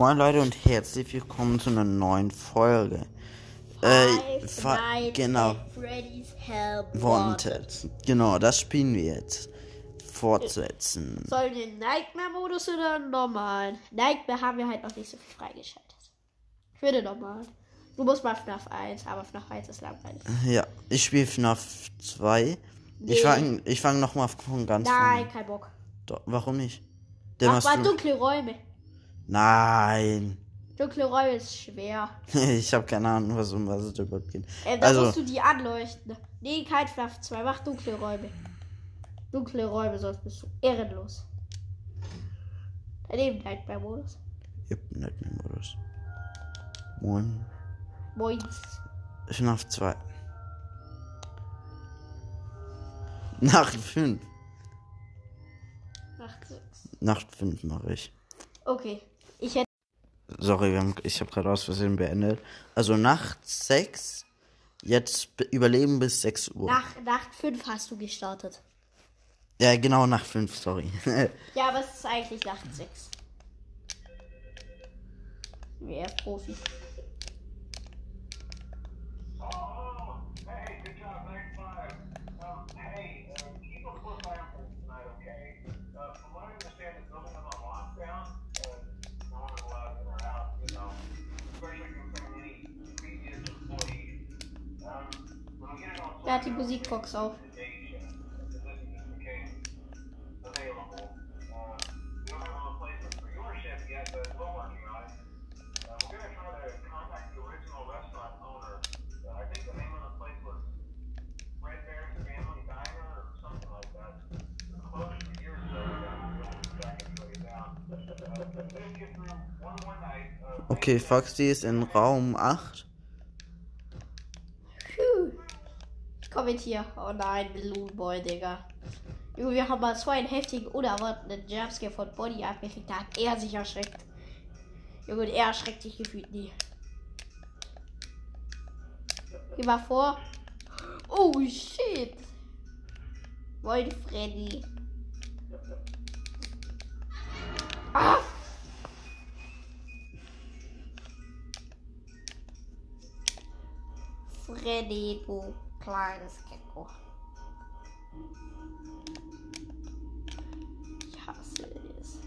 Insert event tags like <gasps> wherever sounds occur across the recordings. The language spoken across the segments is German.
Moin Leute und herzlich willkommen zu einer neuen Folge. Äh, fa- genau, at Freddy's Help Wanted. Genau, das spielen wir jetzt. Fortsetzen. Sollen wir den Nightmare-Modus oder normalen? Nightmare haben wir halt noch nicht so viel freigeschaltet. Ich würde normal. Du musst mal FNAF 1, aber FNAF 1 ist langweilig. Ja, ich spiele FNAF 2. Nee. Ich fange ich fang nochmal von ganz Nein, vorne. kein Bock. Doch, warum nicht? Der Mach mal dunkle Räume. Nein. Dunkle Räume ist schwer. <laughs> ich habe keine Ahnung, was um was es überhaupt geht. Ähm, da Also, musst du die anleuchten. Nee, kein FNAF 2. Mach dunkle Räume. Dunkle Räume, sonst bist du ehrenlos. Daneben Nightmare-Modus. ich hab Nightmare-Modus. Moin. Moins. FNAF 2. Nacht 5. Nacht 6. Nacht 5 mache ich. Okay. Sorry, haben, ich habe gerade aus Versehen beendet. Also Nacht 6. Jetzt be- überleben bis 6 Uhr. Nach, Nacht 5 hast du gestartet. Ja, genau, Nacht 5, sorry. <laughs> Ja, aber es ist eigentlich Nacht 6. Wer Profi. Through one more night. Uh, okay, Foxy ist in Raum 8. Puh. Mit hier. Oh nein, Balloon Boy, Digga. Junge, wir haben mal so einen heftigen, unerwarteten Jumpscare von Bonnie abgekriegt. Da hat er sich erschreckt. Junge, er erschreckt sich gefühlt nie. Geh mal vor. Oh shit. Moin, Freddy. Ah! Freddy, du kleines Gecko. Ich hasse es.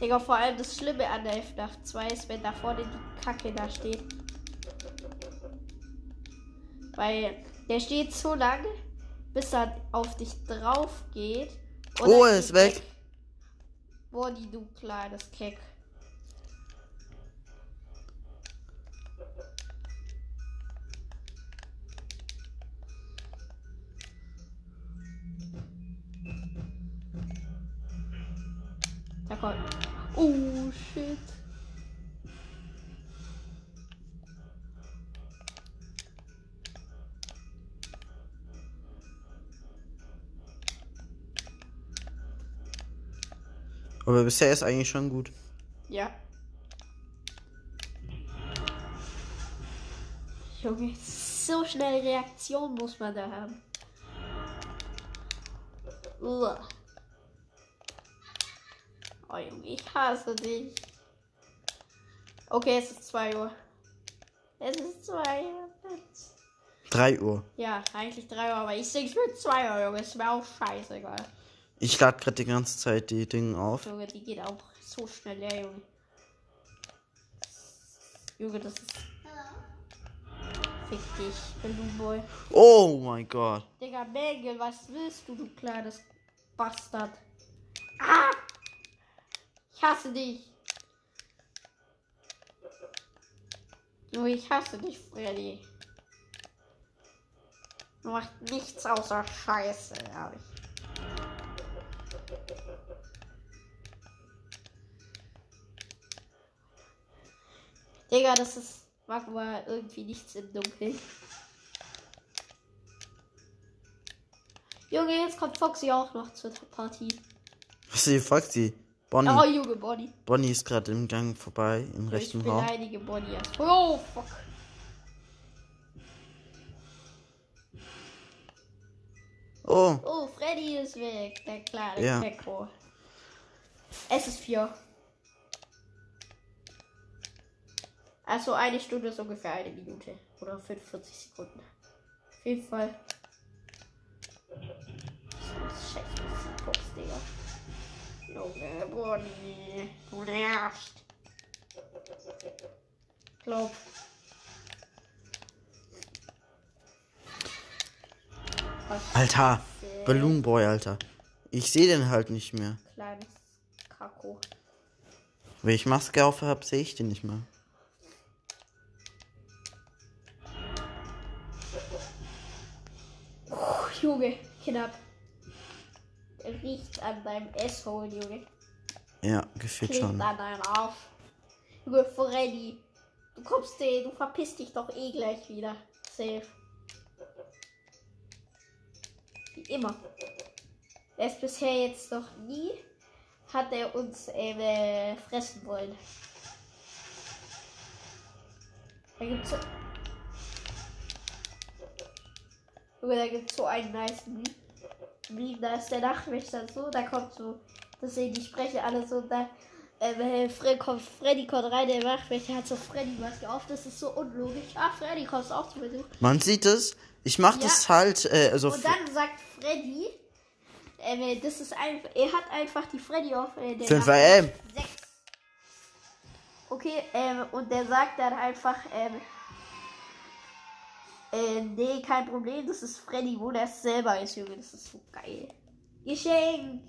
Digga, vor allem das Schlimme an der FNAF 2 ist, wenn da vorne die Kacke da steht. Weil der steht so lange, bis er auf dich drauf geht. Oh, er ist geht weg. Bonnie, du kleines Keck. Da kommt. Oh, shit. Aber bisher ist eigentlich schon gut. Ja. Junge, so schnell Reaktion muss man da haben. Uah. Junge, ich hasse dich. Okay, es ist 2 Uhr. Es ist 2 Uhr. 3 Uhr. Ja, eigentlich 3 Uhr, aber ich sing's mit 2 Uhr, Junge. Ist mir auch scheißegal. Ich lade gerade die ganze Zeit die Dinge auf. Junge, die geht auch so schnell leer, Junge. Junge, das ist. Fick dich, Balloon Boy. Oh mein Gott. Digga, Mängel, was willst du, du kleines Bastard? Ah! Ich hasse dich. Junge, ich hasse dich, Freddy. Du machst nichts außer Scheiße, ehrlich. Digga, das ist. Mag mal irgendwie nichts im Dunkeln. Junge, jetzt kommt Foxy auch noch zur Partie. Was ist die Foxy? Bonnie. Oh, Junge, Bonnie. Bonnie ist gerade im Gang vorbei, im Ich rechten Raum. beleidige Bonnie. Oh, fuck. Oh, Oh, Freddy ist weg. Der kleine Ja. Gecko. Es ist vier. Also eine Stunde ist ungefähr eine Minute. Oder 45 Sekunden. Auf jeden Fall. Scheiße, Box, Digga. Junge, Bonnie. Du nervst. Glaub. Alter, Balloon Boy, Alter. Ich sehe den halt nicht mehr. kleines Kako. Wenn ich Maske auf habe, sehe ich den nicht mehr. Puh, Junge, knapp. Riecht an deinem Asshole, Junge. Ja, gefühlt schon. an deinem Arsch. Junge, Freddy. Du kommst, du verpisst dich doch eh gleich wieder. Safe. Wie immer. Er ist bisher jetzt noch nie, hat er uns ähm, äh, fressen wollen. Da gibt's so. Junge, da gibt's so einen nice Meme, da ist der Nachtwächter so, da kommt so, das sehen die sprechen alle so, da äh, Fred kommt, Freddy kommt rein, der Nachtwächter hat so Freddy Maske auf, das ist so unlogisch. Ah, Freddy kommst auch zu Besuch. Man sieht es. Ich mach Ja. das halt, äh, also. Und dann sagt Freddy, äh, das ist einfach, er hat einfach die Freddy auf äh, der 5 Nacht- AM. Okay, ähm, und der sagt dann einfach, ähm, äh, nee, kein Problem, das ist Freddy, wo der selber ist, Junge, das ist so geil. Geschenk!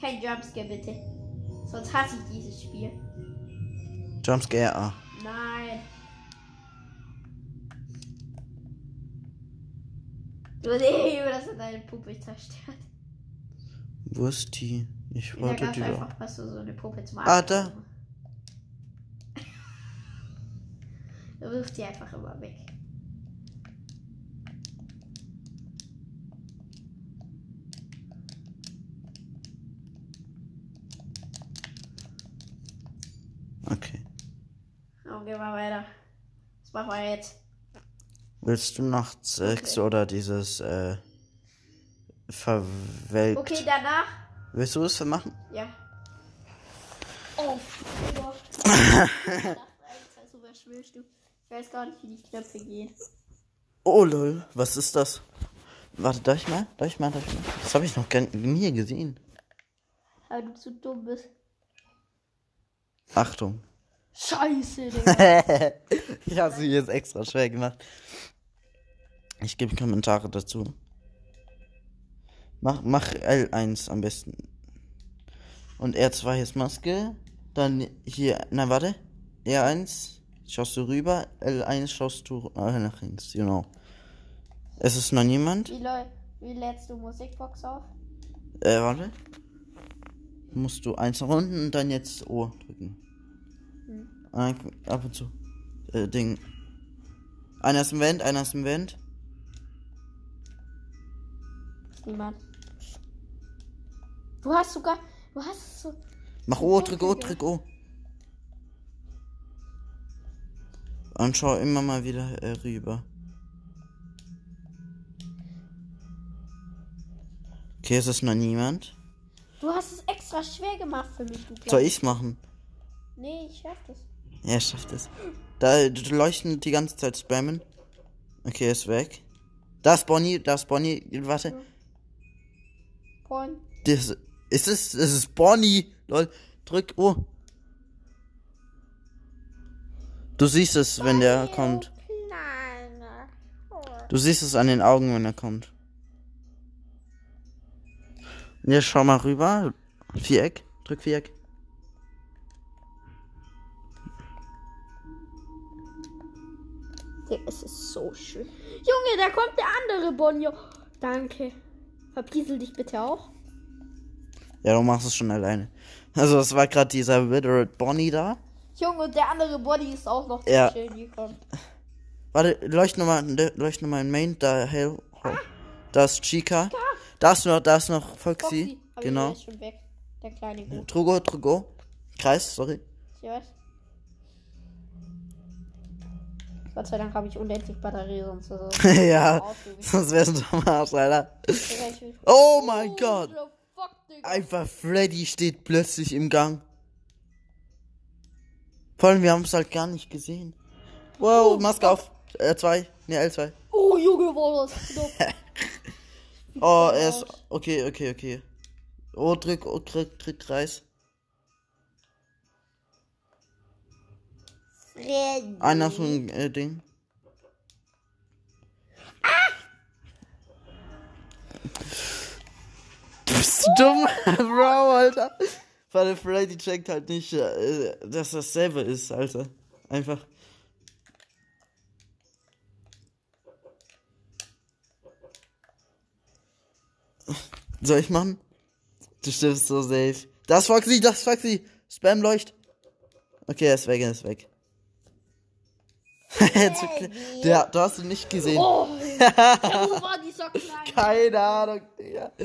Kein Jumpscare, bitte. Sonst hasse ich dieses Spiel. Jumpscare. Ah. Nein. Du nee, <laughs> Junge, das hat deine Puppe zerstört. Wo ist die? Ich Da wollte die doch. einfach, was du so eine Puppe zum Ah, Abschalten. Du <laughs> wirfst die einfach immer weg. Okay. Und gehen wir weiter. Was machen wir jetzt? Willst du Nacht 6 oder dieses, äh, verwelkt? Okay, danach. Willst du es machen? Ja. Oh, Digga. Ich dachte, was willst du? Ich weiß gar nicht, wie die Knöpfe gehen. Oh lol, was ist das? Warte, darf ich mal? Darf ich mal? Darf ich mal? Das habe ich noch gar nie gesehen. Weil du zu dumm bist. Achtung. Scheiße, Digga. <laughs> ich habe sie jetzt extra schwer gemacht. Ich gebe Kommentare dazu. Mach, mach L1 am besten. Und R2 ist Maske. Dann hier, na warte. R1 schaust du rüber. L1 schaust du äh, nach links. Genau. Es ist noch niemand. wie, wie lädst du Musikbox auf? Äh, warte. Musst du eins nach unten und dann jetzt O drücken. Ab und zu. Äh, Ding. Einer ist im Vent, einer ist im Vent. Niemand. Du hast sogar. Du hast so. Mach O, drück O, drück O. Und schau immer mal wieder äh, rüber. Okay, es ist noch niemand. Du hast es extra schwer gemacht für mich, du Soll ich's machen? Nee, ich schaff das. Ja, er schafft es. Da leuchten die ganze Zeit spammen. Okay, er ist weg. Da ist Bonnie, da ist Bonnie. Warte. Das, ist es, es ist Bonnie. Lol. Drück O. Du siehst es, wenn der kommt. Du siehst es an den Augen, wenn er kommt. Jetzt schau mal rüber. Viereck. Drück Viereck. Der es ist so schön. Junge, da kommt der andere Bonio. Danke. Verpiesel dich bitte auch. Ja, du machst es schon alleine. Also, es war gerade dieser Withered Bonnie da. Junge, und der andere Body ist auch noch Ja. schön gekommen. Warte, leucht nochmal, leucht nochmal in Main, da hell. Oh. Da ist Chica. Da ist noch, da ist noch Foxy. Foxy. Genau. der ist schon weg. Der kleine. Trugo, Trugo. Kreis, sorry. Ich weiß. Gott sei Dank habe ich unendlich Batterie, sonst so. ja, sonst wär's ein dummer Arsch, Alter. Oh mein Gott. Fuck, Digga. Einfach Freddy steht plötzlich im Gang. Vor allem, wir haben es halt gar nicht gesehen. Wow, Maske auf. R2. Ne, L2. Oh, Junge, war das knapp. <laughs> Oh, er ist. Okay, okay, okay. Oh, drück, oh, drück, drück, Kreis. Freddy. Einer so ein äh, Ding. Du bist dumm, <laughs> Bro, Alter. Weil Freddy checkt halt nicht, äh, dass das selber ist, Alter. Einfach. Soll ich machen? Du stirbst so safe. Das Foxy, das Foxy. Spam leucht. Okay, er ist weg, er ist weg. Der, du hast ihn nicht gesehen. Oh, <laughs> ja, wo war dieser kleine? Keine Ahnung, Digga. <laughs>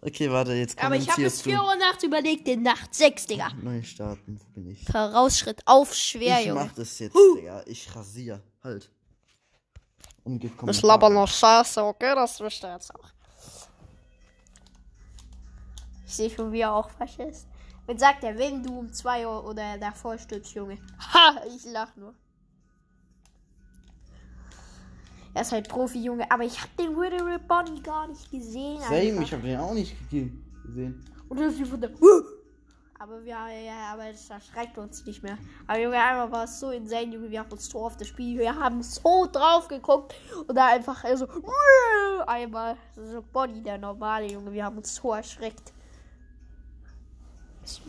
Okay, warte, jetzt Aber ich habe bis kommentierst 4 du. Uhr nachts überlegt, den Nacht 6, Digga. Neu starten, wo bin ich? Vorausschritt auf schwer, Ich Junge. mach das jetzt, Digga. Ich rasier. Halt. Und gib Das Kommentare. labern noch scheiße, okay? Das wisst ihr jetzt auch. Ich sehe schon, wie er auch falsch ist. Wenn sagt er, wenn du um 2 Uhr oder davor stirbst, Junge. <laughs> Ha, ich lach nur. Er ist halt Profi, Junge. Aber ich hab den Widow Bonnie gar nicht gesehen. Same, einfach. ich hab den auch nicht ge- gesehen. Und das ist von der. Aber wir, ja, aber das erschreckt uns nicht mehr. Aber Junge, einmal war es so insane, Junge. Wir haben uns so auf das Spiel, wir haben so drauf geguckt und da einfach so einmal so Body der normale Junge. Wir haben uns so erschreckt.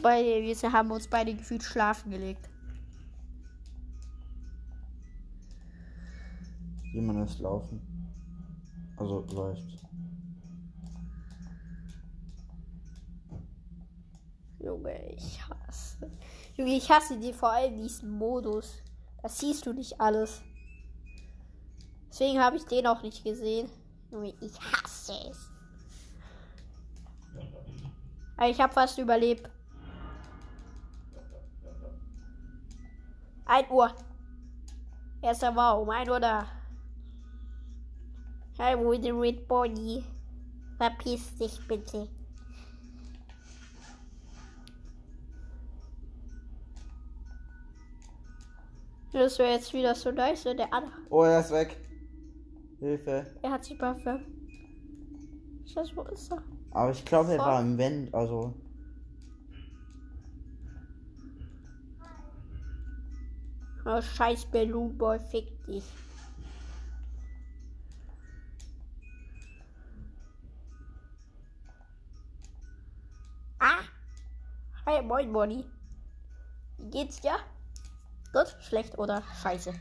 Beide, wir haben uns beide gefühlt schlafen gelegt. Jemand ist laufen. Also läuft. Junge, ich hasse. Junge, ich hasse dir vor allem diesen Modus. Das siehst du nicht alles. Deswegen habe ich den auch nicht gesehen. Junge, ich hasse es. Aber ich habe fast überlebt. 1 Uhr. Erster war um 1 Uhr da. Ist der Red Body? Verpiss dich bitte. Das wäre jetzt wieder so nice, wenn der andere. Oh, er ist weg. Hilfe. Er hat sich Waffe. Scheiße, wo ist er? Aber ich glaube, er war im Vent, also. Oh, scheiß Balloon Boy, fick dich. Hi, moin, Bonnie. Wie geht's dir? Gut, schlecht oder scheiße?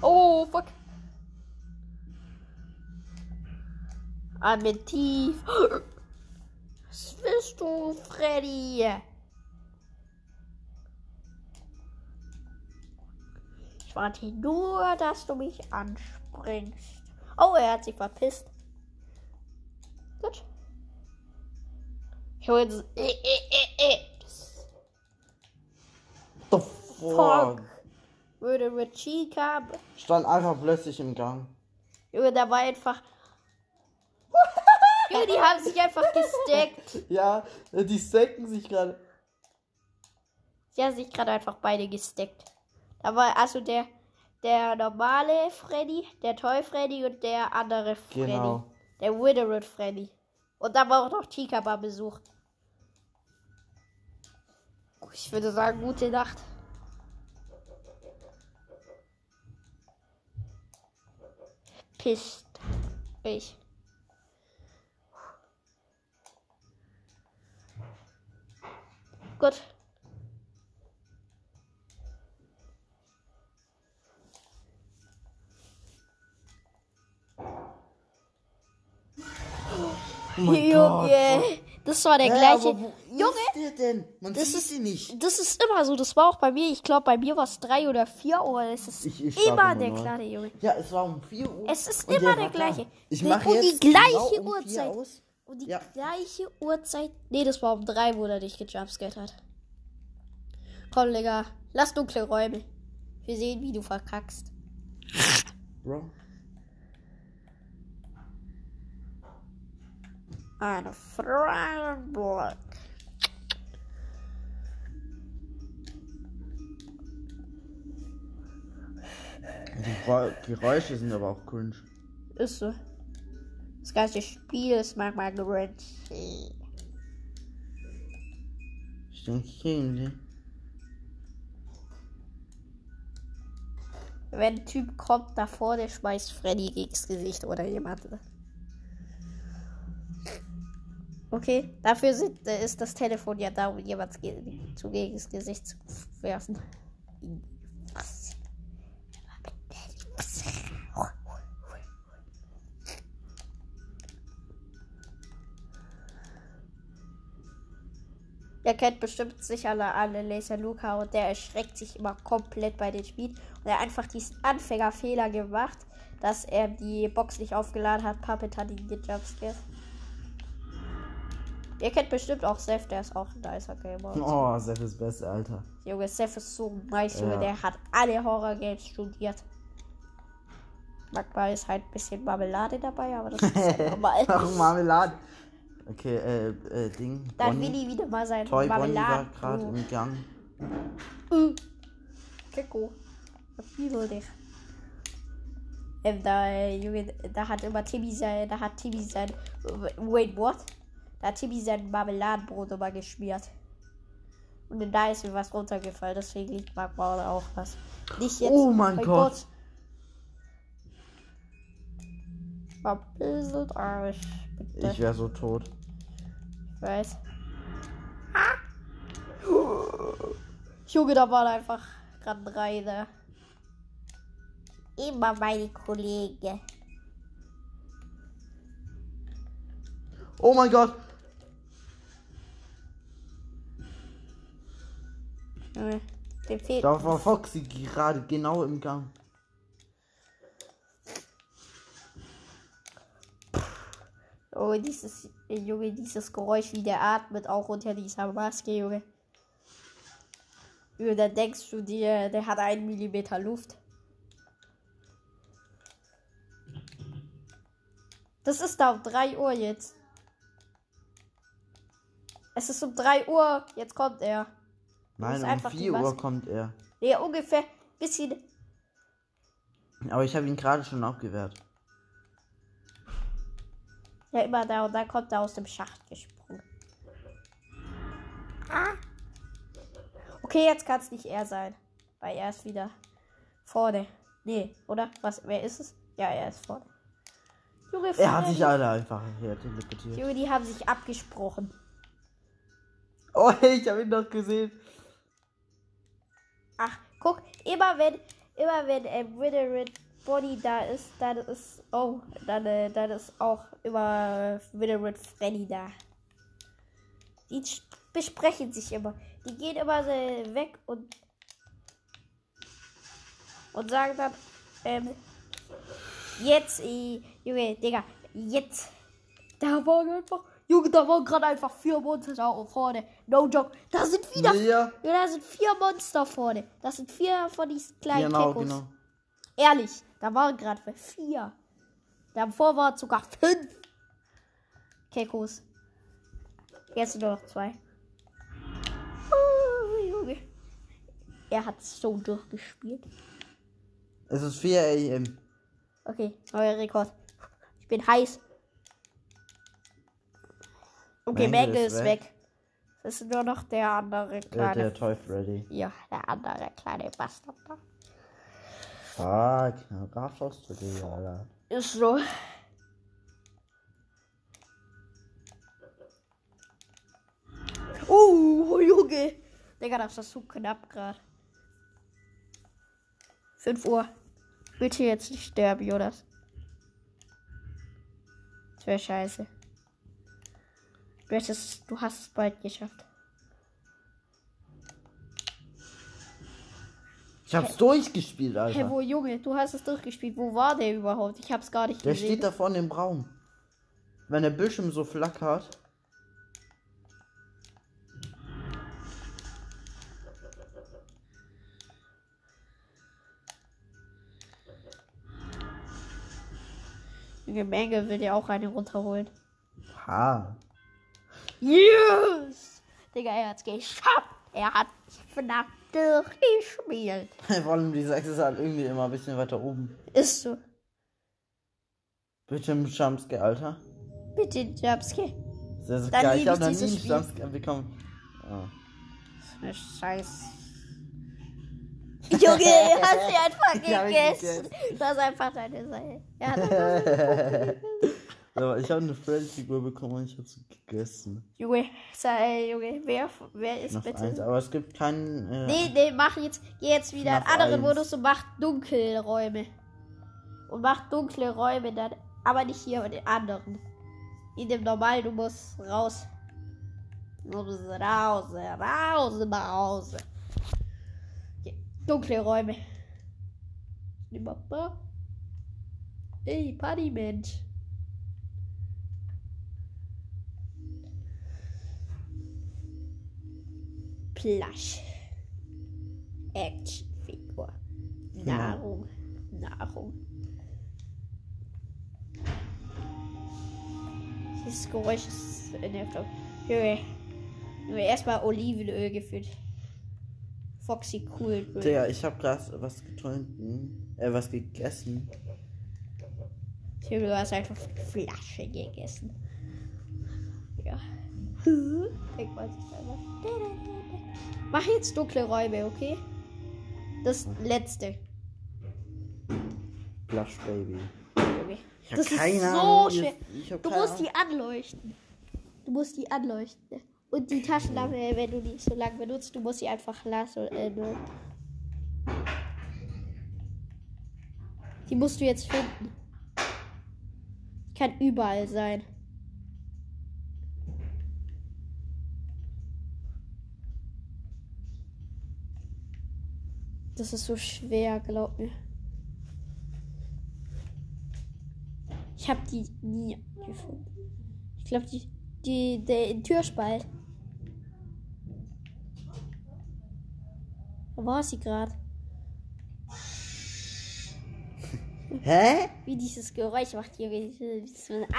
Oh, fuck. Atme tief. Was willst du, Freddy? Ich warte nur, dass du mich anspringst. Oh, er hat sich verpisst. Gut. Ich hol jetzt. Äh, äh, äh, äh. The fuck. würde mit Chica. Stand einfach plötzlich im Gang. Junge, da war einfach. Junge, die haben sich einfach gesteckt. <laughs> Ja, die stacken sich gerade. Sie haben sich gerade einfach beide gesteckt. Da war also der, der normale Freddy, der Toy Freddy und der andere Freddy. Genau. Der Withered Freddy. Und da war auch noch Chica bei Besuch. Ich würde sagen, gute Nacht. Pisst. Ich. Gut. Oh. Junge, das war der Hä, gleiche. Junge, ist der denn? Man das sieht ist- sie nicht. das ist immer so. Das war auch bei mir. Ich glaube, bei mir war es drei oder vier Uhr. Es ist Ich- ich immer der kleine Junge. Ja, es war um 4 Uhr. Es ist immer der da. gleiche. Ich mache und die jetzt gleiche genau um vier Uhrzeit. aus. Und die Ja. gleiche Uhrzeit. Nee, das war um drei, wo er dich gejumpscared hat. Komm, Digga. Lass dunkle Räume. Wir sehen, wie du verkackst. Bro. Eine freie Geräu- Geräusche sind aber auch cringe. Ist so. Das ganze Spiel ist manchmal cringe. Ich denke, ich kriege die. Wenn ein Typ kommt davor, der schmeißt Freddy gegens Gesicht oder jemand. Okay, dafür sind, äh, ist das Telefon ja da, um jemand zu gegens Gesicht zu werfen. Ihr kennt bestimmt sicher alle, alle Laser Luca und der erschreckt sich immer komplett bei den Spielen. Und er hat einfach diesen Anfängerfehler gemacht, dass er die Box nicht aufgeladen hat. Puppet hat ihn gejumpscared. Ihr kennt bestimmt auch Seth, der ist auch ein nicer Gamer. Oh, Seth ist beste, Alter. Junge, Seth ist so nice, Junge. Ja. Der hat alle Horror-Games studiert. Manchmal ist halt ein bisschen Marmelade dabei, aber das ist halt <laughs> normal. Ach, Marmelade. Okay, äh, äh, Ding. Da hat Bonnie. Willi wieder mal sein Toy Bonnie war gerade im Gang. Äh. Keko. Verfiedel dich. Ähm, da, äh, Junge, da hat immer Timmy sein, da hat Timmy sein, wait, what? Da hat Timmy sein Marmeladenbrot immer geschmiert. Und da ist mir was runtergefallen, deswegen liegt manchmal auch was. Nicht jetzt. Oh mein Gott. Verbisselt euch, bitte. Ich wäre so tot. Ich weiß. Junge, da waren einfach gerade drei da. Immer meine Kollegen. Oh mein Gott. Junge, dem fehlt. Da war Foxy gerade genau im Gang. Oh, dieses, Junge, dieses Geräusch, wie der atmet, auch unter dieser Maske, Junge. Junge, dann denkst du dir, der hat einen Millimeter Luft. Das ist da um 3 Uhr jetzt. Es ist um 3 Uhr, jetzt kommt er. Nein, um einfach die 4 Uhr kommt er. Nee, ungefähr bisschen. Aber ich habe ihn gerade schon abgewehrt. Ja, immer da und dann kommt er aus dem Schacht gesprungen. Ah. Okay, jetzt kann es nicht er sein. Weil er ist wieder vorne. Nee, oder? Was? Wer ist es? Ja, er ist vorne. Junge, Er hat sich alle einfach hier teleportiert. Junge, die haben sich abgesprochen. Oh, <laughs> ich habe ihn doch gesehen. Ach, guck, immer wenn, immer wenn ähm, Withered Bonnie da ist, dann ist, oh, dann, dann ist auch immer äh, Withered Freddy da. Die besprechen sich immer. Die gehen immer so weg und und sagen dann, ähm, jetzt, äh, Junge, Digga, jetzt. Da waren einfach, Junge, da waren gerade einfach vier Monster da vorne. No joke. Da sind wieder Ja, ja, da sind vier Monster vorne. Das sind vier von diesen kleinen genau, Kekos. genau. Ehrlich, da waren gerade vier. Davor waren sogar fünf Kekos. Jetzt sind nur noch zwei. Oh, Junge. Er hat so durchgespielt. Es ist 4 am. Okay, neuer Rekord. Ich bin heiß. Okay, Mangle ist ist weg. Es ist nur noch der andere Der, kleine. der Toy Freddy. ja, der andere kleine Bastard. da. Fuck, na, da schaust du dir, Alter. Ist so. Uh, Junge. Digga, das ist so knapp gerade. 5 Uhr. Bitte jetzt nicht sterben, Jonas. Das wäre scheiße. Du hast es bald geschafft. Ich hab's durchgespielt, Hey, Alter. wo Junge, du hast es durchgespielt. Wo war der überhaupt? Ich hab's gar nicht Der gesehen. steht da vorne im Raum. Wenn der Bildschirm so flackert. Junge, Menge will dir auch eine runterholen. Ha. Yes! Digga, er hat's geschafft. Er hat FNAF durchgespielt. Vor <laughs> allem die 6 ist halt irgendwie immer ein bisschen weiter oben. Ist so. Bitte im Jumpscare, Alter. Bitte, Jumpscare. Sehr Dann geil. Ich hab ich noch nie einen. Jumpscare bekommen. Oh. Eine Scheiß. <laughs> Junge, hast du einfach <laughs> gegessen. Du hast einfach deine Seite. Ja, das Aber ich habe eine Freddy-Figur bekommen und ich habe sie gegessen. Junge, sei, Junge, wer, wer ist Noch bitte? eins, aber es gibt keinen. Äh, Nee, nee, mach jetzt, geh jetzt wieder in FNAF anderen 1. Modus und mach Dunkelräume. Und mach dunkle Räume dann, aber nicht hier, aber den anderen. In dem normalen, du musst raus. Du musst raus, raus, raus. Okay. Dunkle Räume. Ey, Partymensch. Plush. Actionfigur. Nahrung. Nahrung. Dieses Geräusch ist nervt. auch. Junge. Junge, erstmal Olivenöl gefüllt. Foxy cool. Digga, ich habe gerade was getrunken. Äh, was gegessen. Junge, du hast einfach Flasche gegessen. Ja. Ich weiß nicht einmal. Mach jetzt dunkle Räume, okay? Das letzte. Blush Baby. Junge. Ich hab Das ist keine so schwer. Du musst Ahnung. die anleuchten. Du musst die anleuchten. Und die Taschenlampe, wenn du die so lange benutzt, du musst sie einfach lassen. Äh. Die musst du jetzt finden. Die kann überall sein. Das ist so schwer, glaub mir. Ich habe die nie gefunden. Ich glaube, die, die, der Türspalt. Wo war sie gerade? Hä? Wie dieses Geräusch macht hier.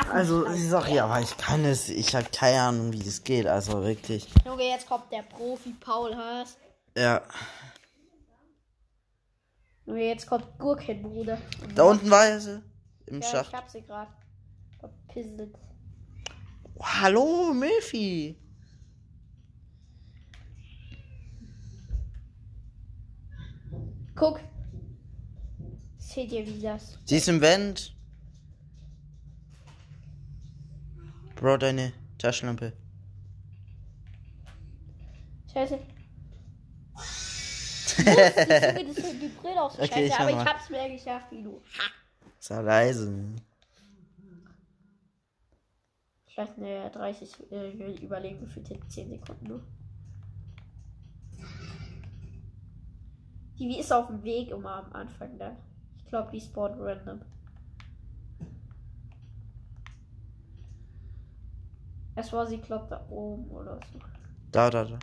Also, ich sag ja, aber ich kann es. Ich habe keine Ahnung, wie das geht. Also wirklich. Junge, jetzt kommt der Profi Paul Haas. Ja. Junge, jetzt kommt Gurkenbruder. Da unten war er sie. Im Ja, Schacht. ich hab sie gerade verpisselt. Oh, hallo, Murphy. Guck. Seht ihr, wie das? Sie ist im Vent. Bro, deine Taschenlampe. Scheiße. Ich die Brille aus. Okay, Scheiße, ich aber mach ich mal. hab's mehr geschafft wie du. Sei leise. Vielleicht eine 30 äh, überlegen für 10 Sekunden nur. Die wie ist auf dem Weg immer am Anfang dann. Ich glaube, die spawnt random. Es war sie, glaubt da oben oder so. Da, da, da.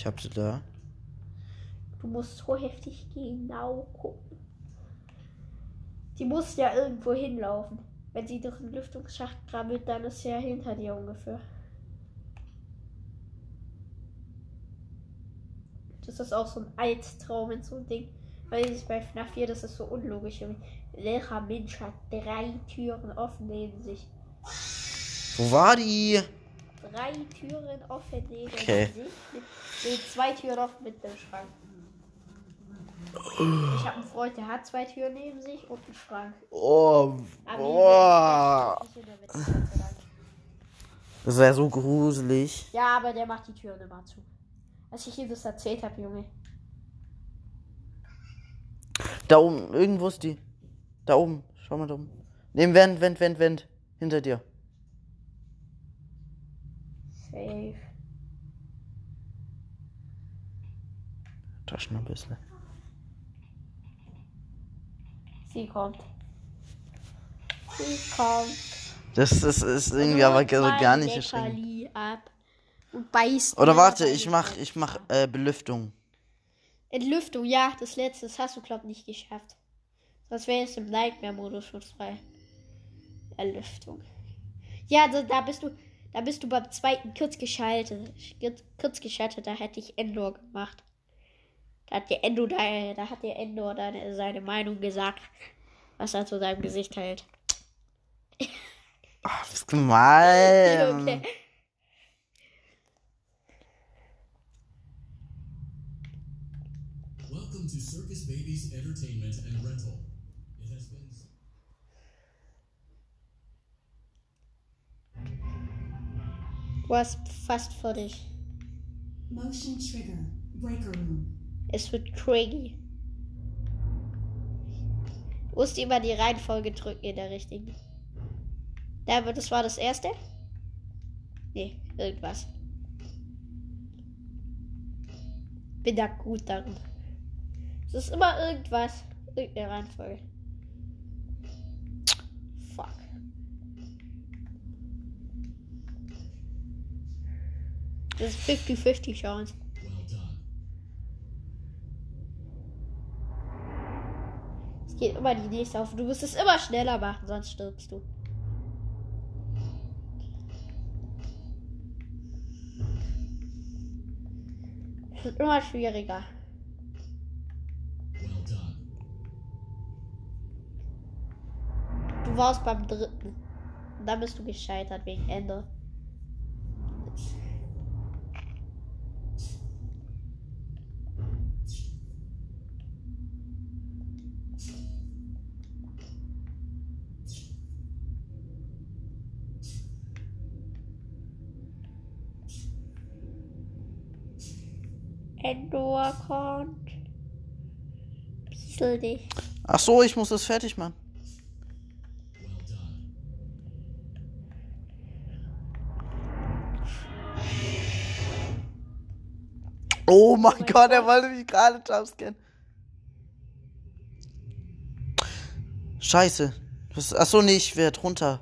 Ich hab sie da. Du musst so heftig genau gucken. Die muss ja irgendwo hinlaufen. Wenn sie durch den Lüftungsschacht krabbelt, dann ist sie ja hinter dir ungefähr. Das ist auch so ein Albtraum in so ein Ding. Weil es bei FNAF 4, das ist so unlogisch. Welcher Mensch hat drei Türen offen neben sich? Wo war die? Drei Türen offen neben Okay. sich. Mit, zwei Türen offen mit dem Schrank. Ich habe einen Freund, der hat zwei Türen neben sich und einen Schrank. Oh, boah. Das wäre so gruselig. Ja, aber der macht die Türen immer zu. Als ich ihm das erzählt habe, Junge. Da oben, irgendwo ist die. Da oben, schau mal da oben. Neben Wend, Wend, Wend, Wend. Hinter dir. Safe. Taschen ein bisschen. Sie kommt. Sie kommt. Das, das ist irgendwie aber gar nicht beißt. Oder warte, ich mach, ich mach äh, Belüftung. Entlüftung, ja, das letzte. Das hast du, glaub nicht geschafft. Sonst wäre es im Nightmare-Modus schon frei. Erlüftung. Ja, da, da bist du. Da bist du beim zweiten kurz geschaltet. Kurz geschaltet, da hätte ich Endor gemacht. Da hat dir Endor, da, da hat dir Endor deine, seine Meinung gesagt, was er zu seinem Gesicht hält. Ach, das ist gemein. <laughs> okay. Du hast fast fertig. Motion trigger. Breaker room. Es wird crazy. Du musst immer die Reihenfolge drücken in der richtigen. Da, das war das erste? Nee, irgendwas. Bin da gut darin. Es ist immer irgendwas. Irgendeine Reihenfolge. Das ist 50-50 Chance. Es geht immer die nächste auf. Du musst es immer schneller machen, sonst stirbst du. Es wird immer schwieriger. Du warst beim dritten. Dann bist du gescheitert wegen Ende. Endor kommt. Bisschen dich. Ach so, ich muss das fertig machen. Done. Oh mein Gott, er wollte mich gerade jumpscannen. Scheiße. Was, ach so, nee, ich werd runter.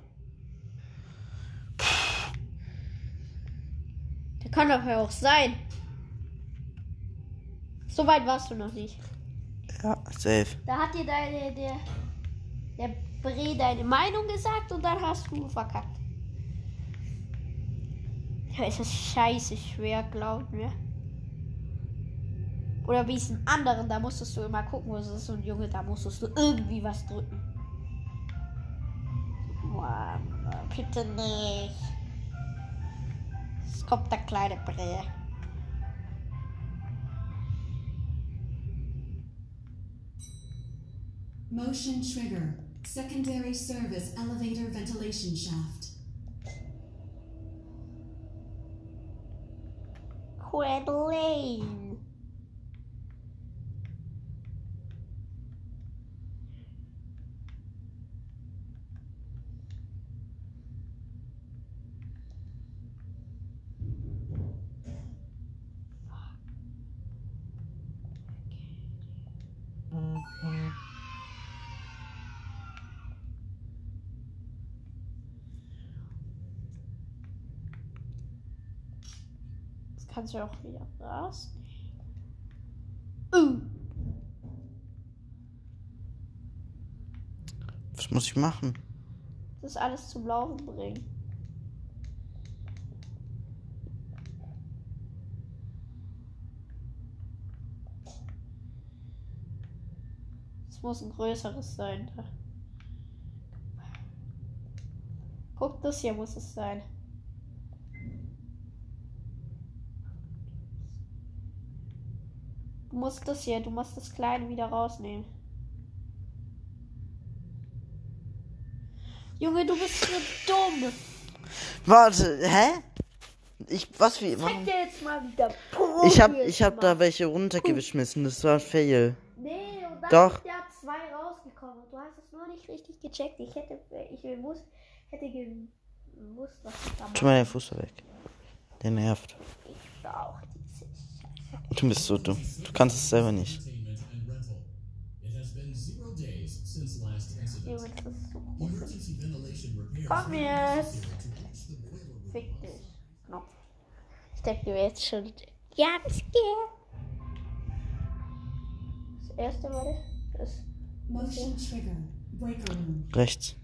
Der kann doch ja auch sein. So weit warst du noch nicht. Ja, safe. Da hat dir deine, der, der Bre deine Meinung gesagt und dann hast du verkackt. Ja, es ist scheiße schwer, glaub mir. Oder wie es in anderen, da musstest du immer gucken, was es ist. Und Junge, da musstest du irgendwie was drücken. Boah, bitte nicht. Es kommt der kleine Bre. Motion trigger. Secondary service elevator ventilation shaft. Das kannst du auch wieder raus. Uh. Was muss ich machen? Das alles zum Laufen bringen. Es muss ein größeres sein. Guck, das hier muss es sein. Musst das hier, du musst das Kleine wieder rausnehmen. Junge, du bist so dumm. Warte, hä? Ich, was wie, Zeig warum? dir jetzt mal wieder. Ich hab, ich hab da welche runtergeschmissen, das war Fail. Nee, und dann Doch. ist ja zwei rausgekommen. Du hast es nur nicht richtig gecheckt. Ich hätte, ich gewusst, hätte gewusst, was ich da mache. mal den Fuß weg. Der nervt. Ich diese Scheiße. Du bist so dumm. Du kannst es selber nicht. Komm jetzt. Fick dich. Knopf. Ich denke mir jetzt schon. Jumpscare. Das erste war das. Motion trigger. Room. Rechts.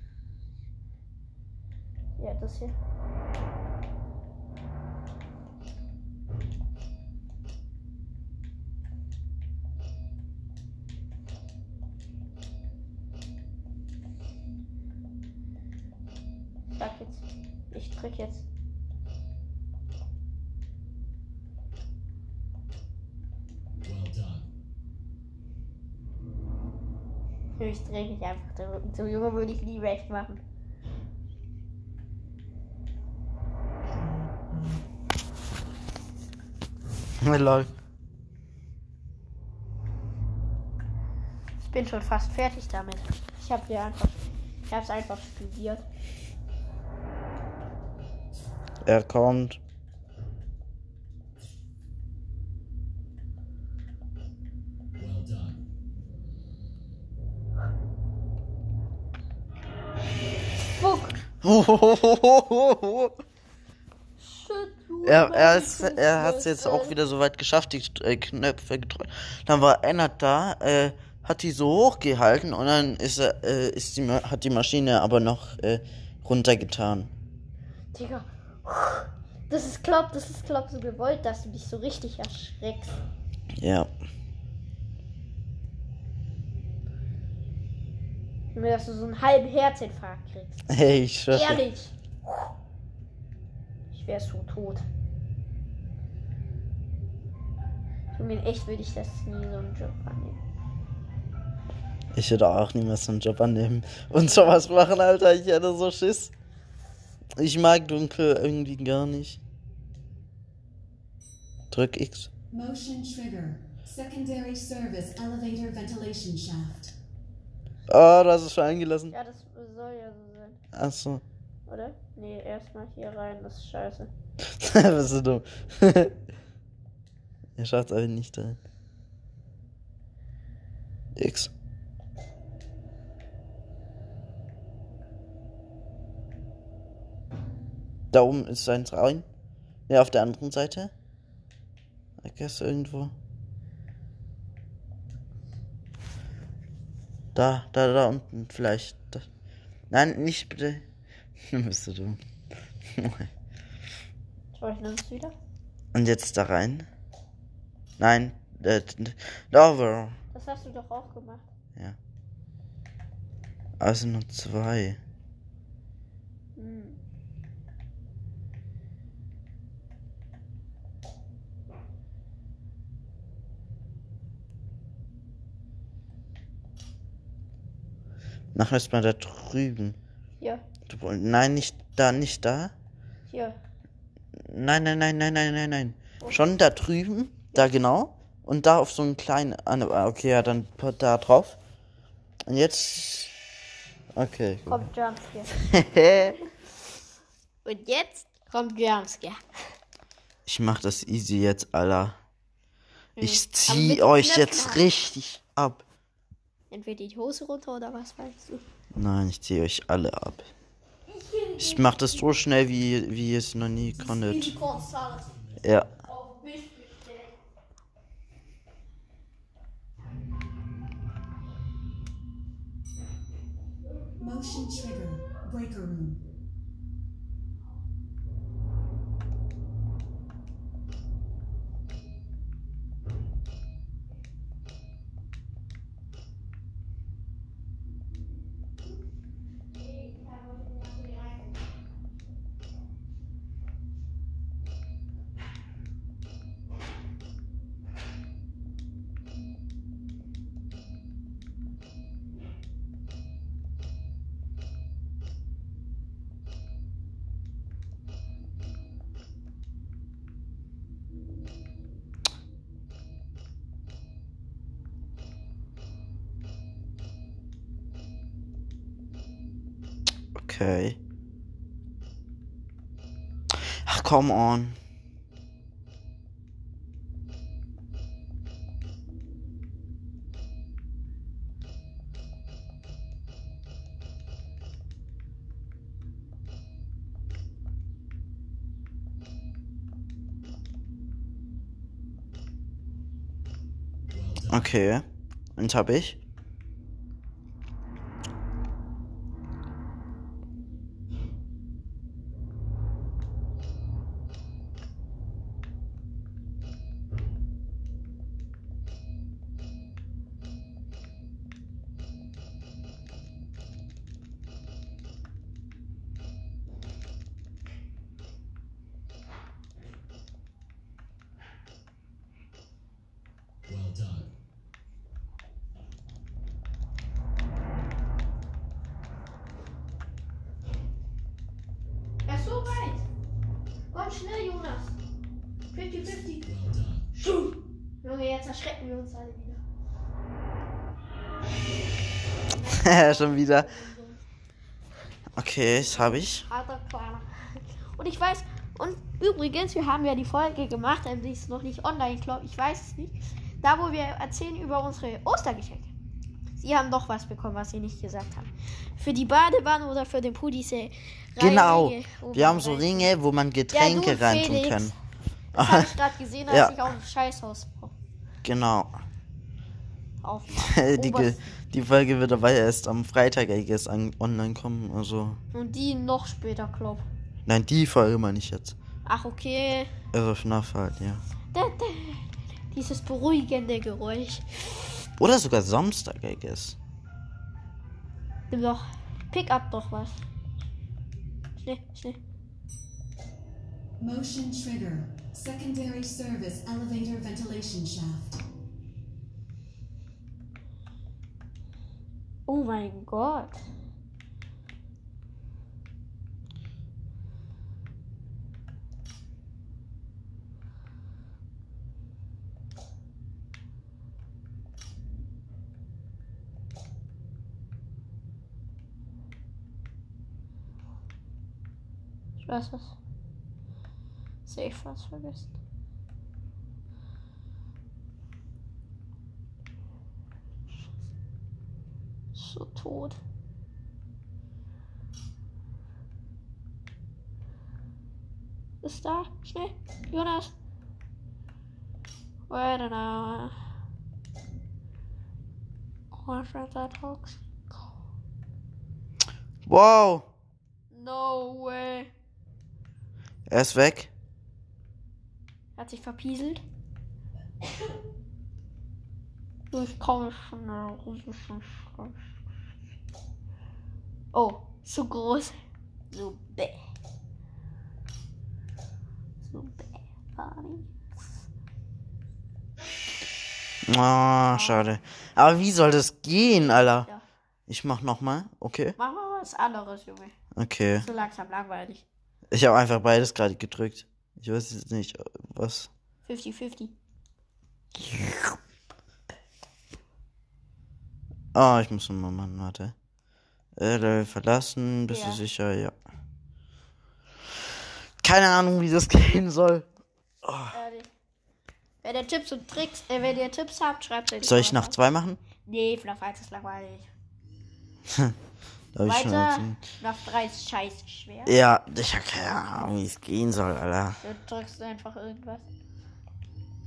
ja, das hier. Ich drück jetzt. Ich drehe mich einfach den Rücken zu. Junge, würde ich nie recht machen. Lol. Ich bin schon fast fertig damit. Ich habe hier einfach. Ich habe es einfach studiert. Er kommt. Fuck! er, er, ist, er hat es jetzt auch wieder so weit geschafft, die äh, Knöpfe gedrückt. Dann war Ennard da, äh, hat die so hochgehalten und dann ist er, äh, ist die, hat die Maschine aber noch äh, runtergetan. Digga. Das ist glaub, das ist glaub so gewollt, dass du dich so richtig erschreckst. Ja. Nur dass du so einen halben Herzinfarkt kriegst. Hey, ich schwöre. Ehrlich. Ich wäre so tot. Junge, echt würde ich das nie so einen Job annehmen. Ich würde auch niemals so einen Job annehmen und sowas machen, Alter. Ich hätte so Schiss. Ich mag dunkel irgendwie gar nicht. Drück X. Motion trigger. Secondary service elevator ventilation shaft. Oh, du hast es schon eingelassen. Ja, das soll ja so sein, Achso. oder? Nee, erstmal hier rein, das ist scheiße. <laughs> Bist du dumm. <laughs> er schafft aber nicht rein. X. Da oben ist eins rein. Ja, auf der anderen Seite. I guess irgendwo. Da, da, da unten vielleicht. Da. Nein, nicht bitte. <laughs> Du bist so dumm. Ich das wieder? Und jetzt da rein. Nein, äh, over. Das hast du doch auch gemacht. Also nur zwei. Nachher ist mal da drüben. Woll- Nein, nicht da, nicht da. hier. Nein, nein, nein, nein, nein, nein, nein. Schon da drüben, da genau. Und da auf so einen kleinen. ah, Okay, ja, dann da drauf. Und jetzt. Okay, gut. Kommt Jumpscare. <laughs> Und jetzt kommt Jumpscare. ich mach das easy jetzt, Alter. Ich Mhm. Aber zieh euch jetzt richtig ab. Entweder die Hose runter oder was weißt du? Nein, ich zieh euch alle ab. Ich mach das so schnell, wie, wie ihr es noch nie konntet. Ja. Motion trigger. Breaker room. Okay. Ach, come on. Okay. Und hab ich. Schon wieder. Okay, das habe ich. Und ich weiß, und übrigens, wir haben ja die Folge gemacht, die ist noch nicht online, glaube ich, weiß es nicht. Da, wo wir erzählen über unsere Ostergeschenke. Sie haben doch was bekommen, was sie nicht gesagt haben. Für die Badewanne oder für den Pool diese Genau. Wir haben so Ringe, wo man Getränke und reintun kann. Das habe ich <laughs> gerade gesehen, als Ja. ich auf dem Scheißhaus Genau. Aufmache. <laughs> die, die Folge wird aber erst am Freitag, I guess, an, online kommen. Also. Und die noch später, glaub. Nein, die Folge meine ich jetzt. Ach, okay. Also FNAF halt, ja. Da, da. Dieses beruhigende Geräusch. Oder sogar Samstag, I guess. Nimm doch. Pick up doch was. Schnell, schnell. Motion trigger. Secondary service elevator ventilation shaft. Oh mein Gott. Ich weiß was. Safe was vergessen. So tot. Ist da? Schnell. Jonas. Wait an hour. Watch that talks. Wow! No way. Er ist weg. Hat sich verpieselt. Ich komme schnell rum. Oh, zu groß. So bäh. So bäh. Barney. Oh, schade. Aber wie soll das gehen, Alter? Ja. Ich mach nochmal. Okay. Machen wir was anderes, Junge. Okay. So langsam langweilig. Ich habe einfach beides gerade gedrückt. Ich weiß jetzt nicht, was. 50-50. Ah, ich muss nochmal machen, warte. Äh, verlassen, bist Ja. du sicher? Ja. Keine Ahnung, wie das <laughs> gehen soll. Äh, wenn ihr Tipps und Tricks, äh, wenn ihr Tipps habt, schreibt die Soll ich nach zwei machen? Nee, FNAF 1 ist langweilig. <laughs> Hab ich schon Weiter. FNAF 3 ist scheiße schwer. Ja, ich hab keine Ahnung, wie es gehen soll, Alter. Du drückst einfach irgendwas.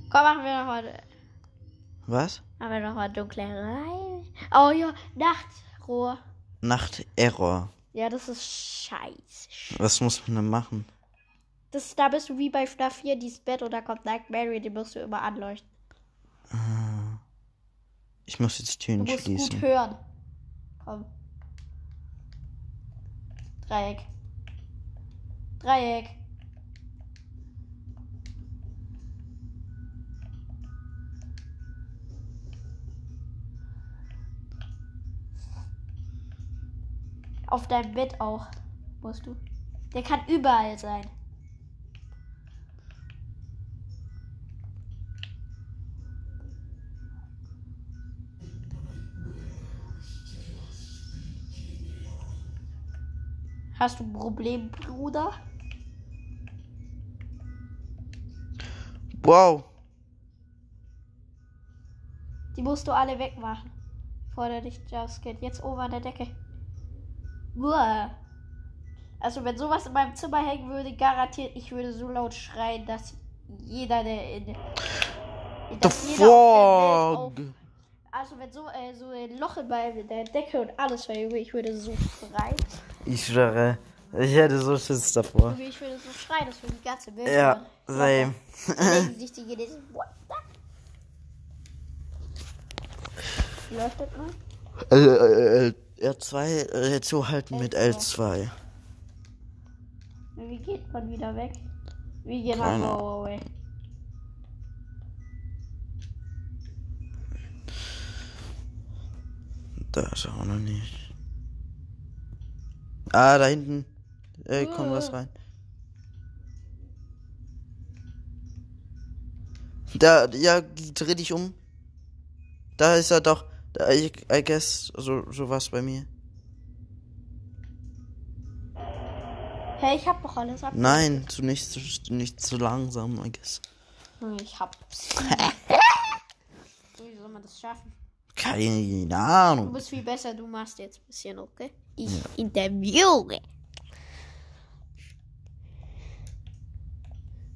Komm, machen wir noch mal, Was? machen wir noch mal dunkle rein. Oh ja, Nachtrohr. Nacht-Error. Ja, das ist scheiße. Was muss man denn machen? Das, da bist du wie bei FNAF 4, dieses Bett und da kommt Night Mary, den musst du immer anleuchten. Ich muss jetzt Du Türen musst gut schließen. hören. Komm. Dreieck. Dreieck. Auf deinem Bett auch. Musst du. Der kann überall sein. Hast du ein Problem, Bruder? Wow. Die musst du alle wegmachen. Bevor der dich jumpscared. Jetzt oben an der Decke. Uah. Also wenn sowas in meinem Zimmer hängen würde, garantiert, ich würde so laut schreien, dass jeder der in The dass jeder auf der Fog. Welt auf, Also wenn so, äh, so ein Loch in meiner der Decke und alles wäre, ich würde so schreien. Ich schwöre, ich hätte so Schiss davor. Ich würde so schreien, dass wir die ganze Welt Ja, same. <laughs> Sich die what the? Läuft das mal? Äh, äh, äh, R2 äh, zuhalten mit L2. Wie geht man wieder weg? Wie Keine go away? Da ist er auch noch nicht. Ah, da hinten. Äh, kommt was rein. Da, ja, dreh dich um. Da ist er doch. I, I guess, so, so was bei mir. Hey, ich hab doch alles ab. Nein, zu nicht, zu, nicht zu langsam, I guess. Ich hab's. <laughs> Wie soll man das schaffen? Keine Du Ahnung. bist viel besser, du machst jetzt ein bisschen, okay? Ich interviewe.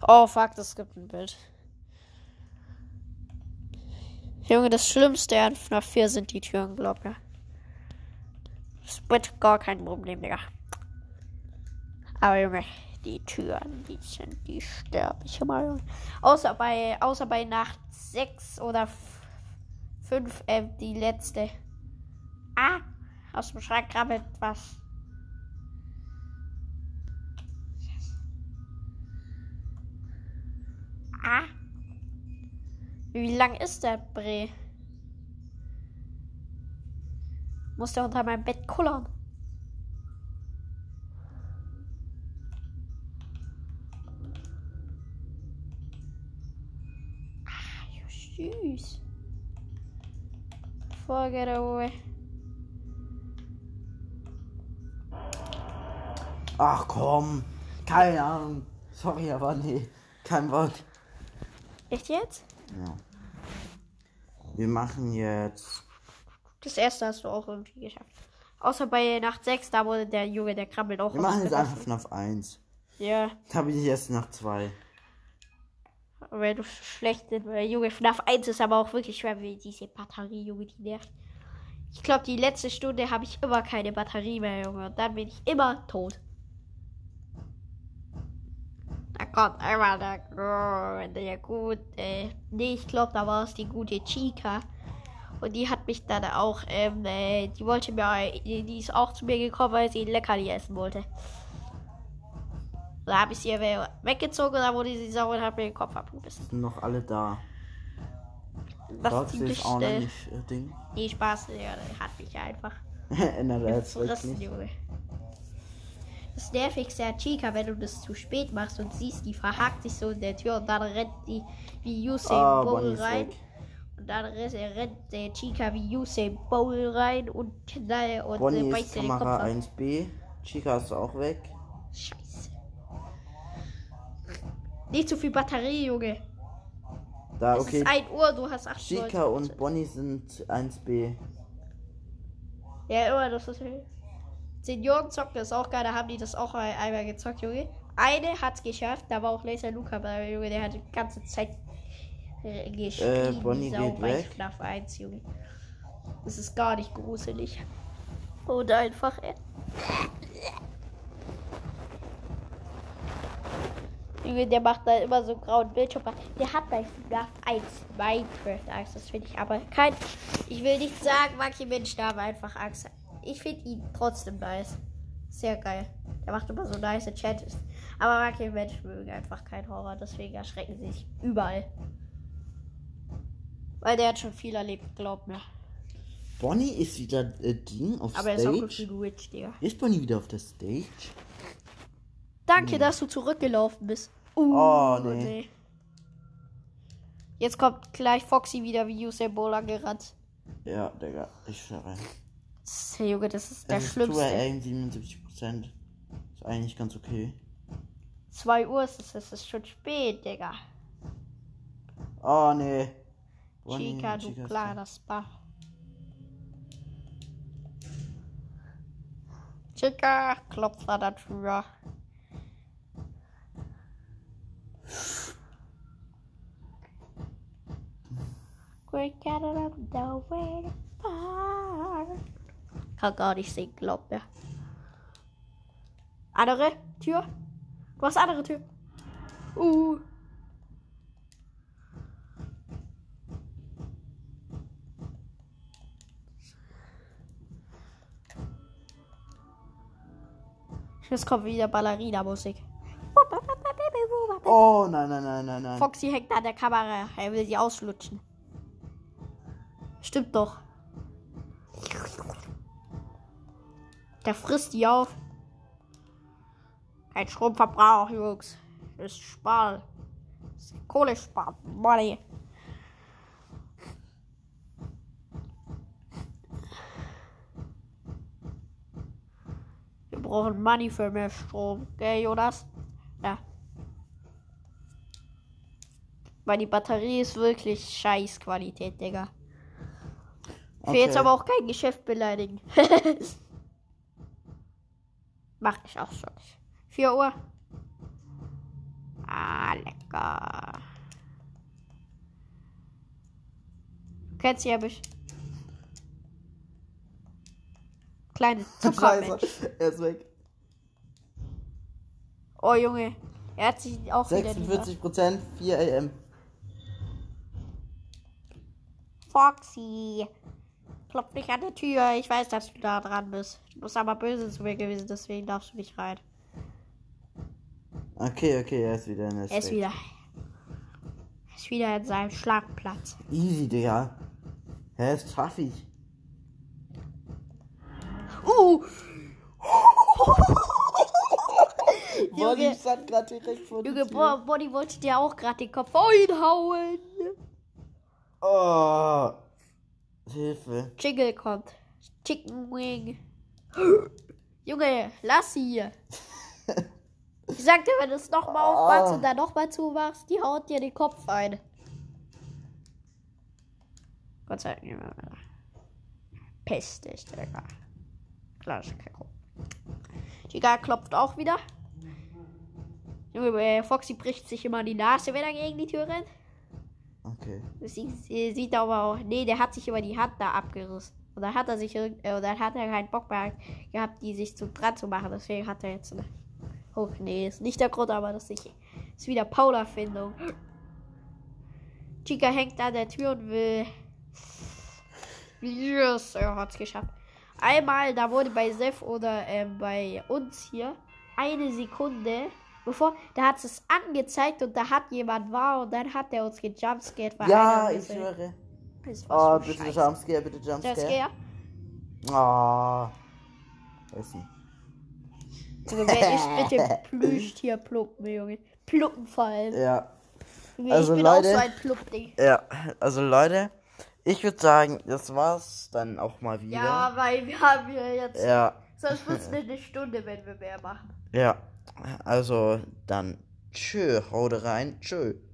Oh fuck, das gibt ein Bild. Junge, das Schlimmste an FNAF 4 sind die Türen, glaub mir. Das wird gar kein Problem, Digga. Aber Junge, die Türen, die sind, die sterbe ich immer. Außer bei, außer bei Nacht 6 oder 5, äh, die letzte. Ah, aus dem Schrank krabbelt was. Ah. Wie lang ist der Bre? Muss der unter meinem Bett kullern? Ah, süß. It away. Ach komm. Keine Ahnung. Sorry, aber nee. Kein Wort. Echt jetzt? Ja. Wir machen jetzt. Das erste hast du auch irgendwie geschafft. Außer bei Nacht 6, da wurde der Junge, der krabbelt auch. Wir machen jetzt einfach FNAF 1. Ja, Da bin ich erst nach 2. weil du schlecht bist. Weil Junge, FNAF 1 ist aber auch wirklich schwer, wie diese Batterie, Junge, die nervt. Ich glaube, die letzte Stunde habe ich immer keine Batterie mehr, Junge. Und dann bin ich immer tot. Da kommt einmal der, der gute. Nee, ich glaube, da war es die gute Chica. Und die hat mich dann auch, ähm, äh, die wollte mir, die ist auch zu mir gekommen, weil sie ein Leckerli essen wollte. Da habe ich sie we- weggezogen und dann wurde sie sauer und hat mir den Kopf abgebissen. Sind noch alle da. Das ist ziemlich ist auch noch nicht äh, Ding. Nee, Spaß, ja, der hat mich einfach <laughs> Ändert er jetzt wirklich. Junge. Das nervigste an Chica, wenn du das zu spät machst und siehst, die verhakt sich so in der Tür und dann rennt die wie Usain Ah, Bowl rein. weg. Und dann rennt, der Chica wie Usain Bowl rein und, äh, und äh, Bonnie beißt ist dir den Kopf Kamera ab. 1b. Chica ist auch weg. Scheiße. Nicht zu viel Batterie, Junge. Da, Es okay. ist 1 Uhr, du hast 8 Chica und Bonnie sind 1b. Ja, immer, das ist. Senioren zocken ist auch geil, da haben die das auch ein- einmal gezockt, Junge. Eine hat's geschafft, da war auch Laser Luca bei, Junge, der hat die ganze Zeit äh, geschrien, Äh, Bonnie Sau geht bei weg. FNAF 1, Junge. Das ist gar nicht gruselig. Und einfach, äh, Junge, der macht da immer so grauen Bildschirm. Der hat bei FNAF 1 Minecraft Angst, das finde ich aber kein. Ich will nicht sagen, manche Menschen haben einfach Angst. Ich finde ihn trotzdem nice. Sehr geil. Der macht immer so nice Chats. Aber manche Menschen mögen einfach keinen Horror, deswegen erschrecken sie sich überall. Weil der hat schon viel erlebt, glaub mir. Bonnie ist wieder äh, Ding auf Aber er ist auch gut Stage. wie Witch, Digga. Ist Bonnie wieder auf der Stage? Danke, dass du zurückgelaufen bist. Uh, Oh, nee. Jetzt kommt gleich Foxy wieder wie Usain Bolt angerannt. Ja, Digga, ich schwöre. Das- Junge, das ist der Es ist Schlimmste. 2 AM 77%. Ist eigentlich ganz okay. 2 Uhr ist es, es ist schon spät, Digga. Oh, nee. Chica, du Chica ist kleiner Spa. Chica, klopft an der Tür. We got it up the way to far. Kann gar nicht singen, glaub mir. Andere Tür? Du hast andere Tür. Uh. Jetzt kommt wieder Ballerina-Musik. Oh, nein, nein, nein, nein, nein. Foxy hängt an der Kamera. Er will sie auslutschen. Stimmt doch. Der frisst die auf. Kein Stromverbrauch, Jungs. Ist Spar. Kohle sparen. Money. Wir brauchen Money für mehr Strom. Gell, Jonas? Ja. Weil die Batterie ist wirklich scheiß Qualität, Digga. Ich will jetzt aber auch kein Geschäft beleidigen. <laughs> Mach ich auch schon. 4 Uhr. Ah, lecker. Du kennst ja mich. Kleine <laughs> Zuckermensch. er ist weg. Oh, Junge. Er hat sich auch wieder nicht 46%, 4 am. Foxy. Klopf nicht an der Tür. Ich weiß, dass du da dran bist. Du bist aber böse zu mir gewesen, deswegen darfst du nicht rein. Okay, okay, er ist wieder in der Er ist wieder. Er ist wieder in seinem Schlagplatz. Easy, Digga. Er ist schaff ich. Uh! <laughs> Junge, stand gerade direkt vor Junge. Bo- Bonnie wollte dir auch gerade den Kopf einhauen. Oh. Hilfe. Jingle kommt. Chicken Wing. <gasps> Junge, lass sie. <laughs> Ich sag dir, wenn du es nochmal aufmachst und dann nochmal zumachst, die haut dir den Kopf ein. Gott sei Dank. Pestig, Digga. Klar. Chica klopft auch wieder. Junge, äh, Foxy bricht sich immer die Nase, wenn er gegen die Tür rennt. Okay. Sie, sie sieht aber auch, nee, der hat sich über die Hand da abgerissen. Und dann hat er sich, äh, dann hat er keinen Bock mehr gehabt, die sich zu dran zu machen. Deswegen hat er jetzt eine. Oh, nee, ist nicht der Grund, aber das ist, ist wieder Paula-Findung. Chica hängt an der Tür und will. Yes, er hat's geschafft. Einmal, da wurde bei Sef oder ähm, bei uns hier eine Sekunde, bevor, da hat es angezeigt und da hat jemand war und dann hat er uns gejumpscared. Ja, ich höre. Das Oh, bitte Scheiße. Jumpscare, bitte Das Jumpscare. ja. Oh. Essen. Junge, wer ist mit dem <laughs> Plüschtier Pluppen, Junge? Pluppen vor allem. Ja. Junge, also ich bin Leute- auch so ein Pluppding. Ja, also Leute, ich würde sagen, das war's dann auch mal wieder. Ja, weil wir haben ja jetzt. Ja, Sonst wird es eine Stunde, wenn wir mehr machen. ja. Also dann tschö, haut rein, tschö.